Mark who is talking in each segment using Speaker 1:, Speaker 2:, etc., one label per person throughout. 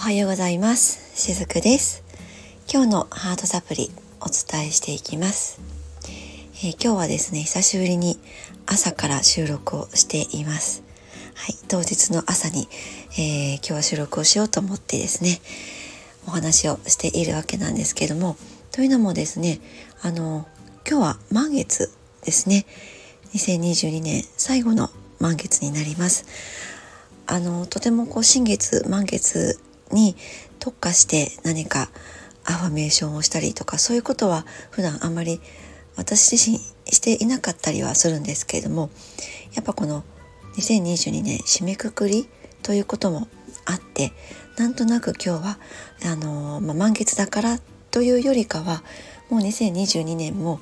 Speaker 1: おはようございます。しずくです。今日のハートサプリお伝えしていきます、えー、今日はですね久しぶりに朝から収録をしています。はい当日の朝に、えー、今日は収録をしようと思ってですねお話をしているわけなんですけどもというのもですねあの今日は満月ですね。2022年最後の満月になります。あのとてもこう新月満月に特化して何かアファメーションをしたりとかそういうことは普段あんまり私自身していなかったりはするんですけれどもやっぱこの2022年締めくくりということもあってなんとなく今日はあの、まあ、満月だからというよりかはもう2022年も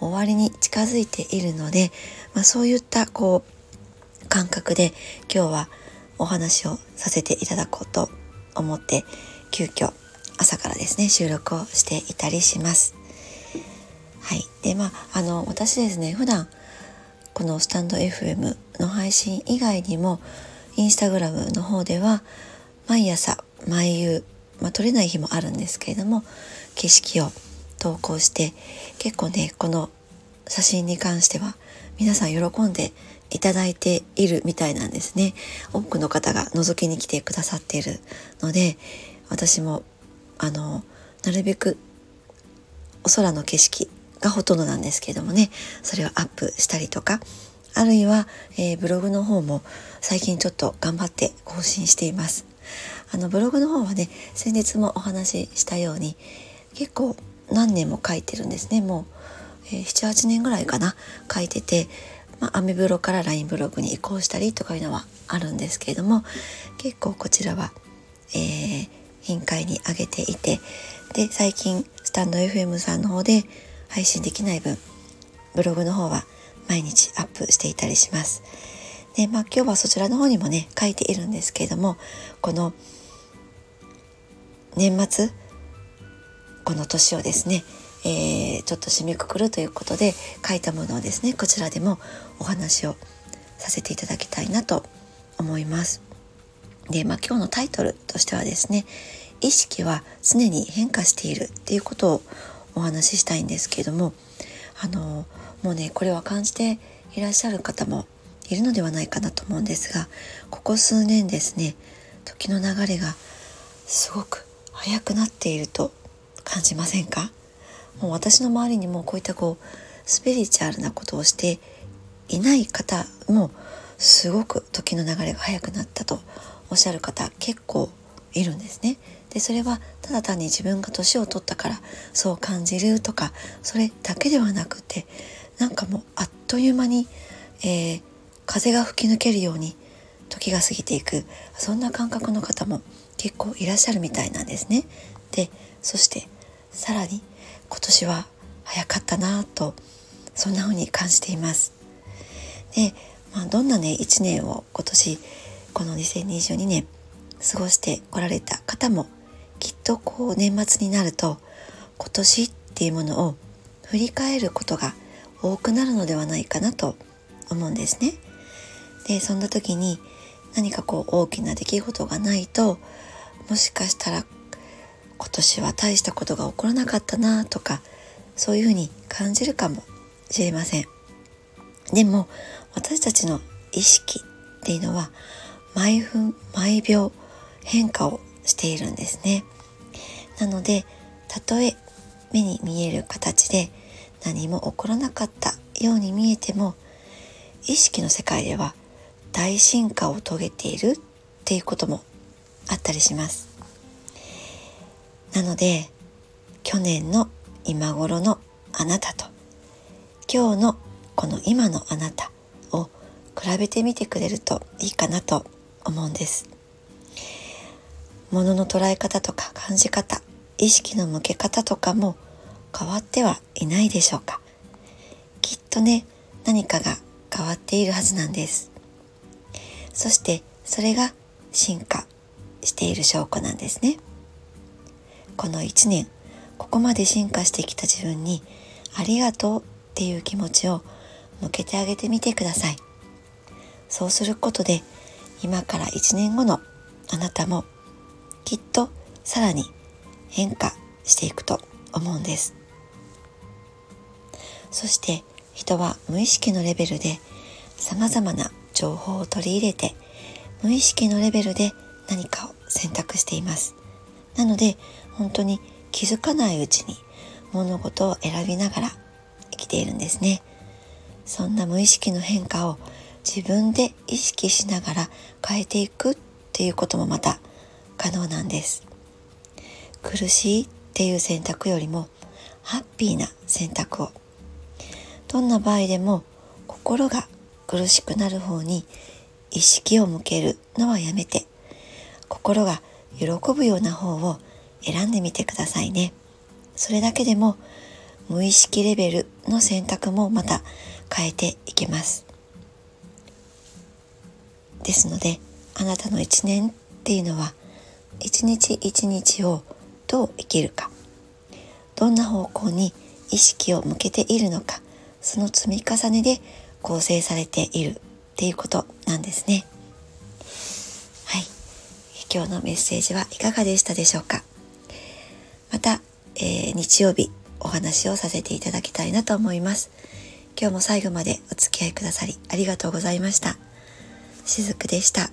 Speaker 1: 終わりに近づいているので、まあ、そういったこう感覚で今日はお話をさせていただこうと思って急遽朝からですね収録をしていたりします。はい、でまああの私ですね普段このスタンド FM の配信以外にもインスタグラムの方では毎朝毎夕、まあ、撮れない日もあるんですけれども景色を投稿して結構ねこの写真に関しては皆さん喜んでいただいているみたいなんですね。多くの方が覗きに来てくださっているので私もあのなるべくお空の景色がほとんどなんですけどもねそれをアップしたりとかあるいは、えー、ブログの方も最近ちょっと頑張って更新しています。あのブログの方はね先日もお話ししたように結構何年も書いてるんですね。もう、えー、78年ぐらいかな書いててまあ、アメブロから LINE ブログに移行したりとかいうのはあるんですけれども結構こちらは、えー、頻回に上げていてで最近スタンド FM さんの方で配信できない分ブログの方は毎日アップしていたりします。でまあ今日はそちらの方にもね書いているんですけれどもこの年末この年をですねえー、ちょっと締めくくるということで書いたものをですねこちらでもお話をさせていただきたいなと思います。で、まあ、今日のタイトルとしてはですね意識は常に変化しているっていうことをお話ししたいんですけれどもあのもうねこれは感じていらっしゃる方もいるのではないかなと思うんですがここ数年ですね時の流れがすごく速くなっていると感じませんか？もう私の周りにもこういったこうスピリチュアルなことをしていない方もすごく時の流れが速くなったとおっしゃる方結構いるんですね。でそれはただ単に自分が年を取ったからそう感じるとかそれだけではなくてなんかもうあっという間に、えー、風が吹き抜けるように時が過ぎていくそんな感覚の方も結構いらっしゃるみたいなんですね。でそしてさらに今年は早かったなとそんな風に感じています。で、まあ、どんなね1年を今年この2022年過ごしてこられた方もきっとこう年末になると今年っていうものを振り返ることが多くなるのではないかなと思うんですね。でそんな時に何かこう大きな出来事がないともしかしたら今年は大したことが起こらなかったなとかそういうふうに感じるかもしれません。でも私たちの意識っていうのは毎分毎秒変化をしているんですね。なのでたとえ目に見える形で何も起こらなかったように見えても意識の世界では大進化を遂げているっていうこともあったりします。なので去年の今頃のあなたと今日のこの今のあなたを比べてみてくれるといいかなと思うんです。物の捉え方とか感じ方意識の向け方とかも変わってはいないでしょうかきっとね何かが変わっているはずなんですそしてそれが進化している証拠なんですね。この1年ここまで進化してきた自分にありがとうっていう気持ちを向けてあげてみてください。そうすることで今から1年後のあなたもきっとさらに変化していくと思うんです。そして人は無意識のレベルで様々な情報を取り入れて無意識のレベルで何かを選択しています。なので本当に気づかないうちに物事を選びながら生きているんですね。そんな無意識の変化を自分で意識しながら変えていくっていうこともまた可能なんです。苦しいっていう選択よりもハッピーな選択をどんな場合でも心が苦しくなる方に意識を向けるのはやめて心が喜ぶような方を選んでみてくださいね。それだけでも無意識レベルの選択もまた変えていけます。ですのであなたの一年っていうのは一日一日をどう生きるか。どんな方向に意識を向けているのか。その積み重ねで構成されている。っていうことなんですね。はい。今日のメッセージはいかがでしたでしょうか、えー、日曜日お話をさせていただきたいなと思います今日も最後までお付き合いくださりありがとうございました。しずくでした。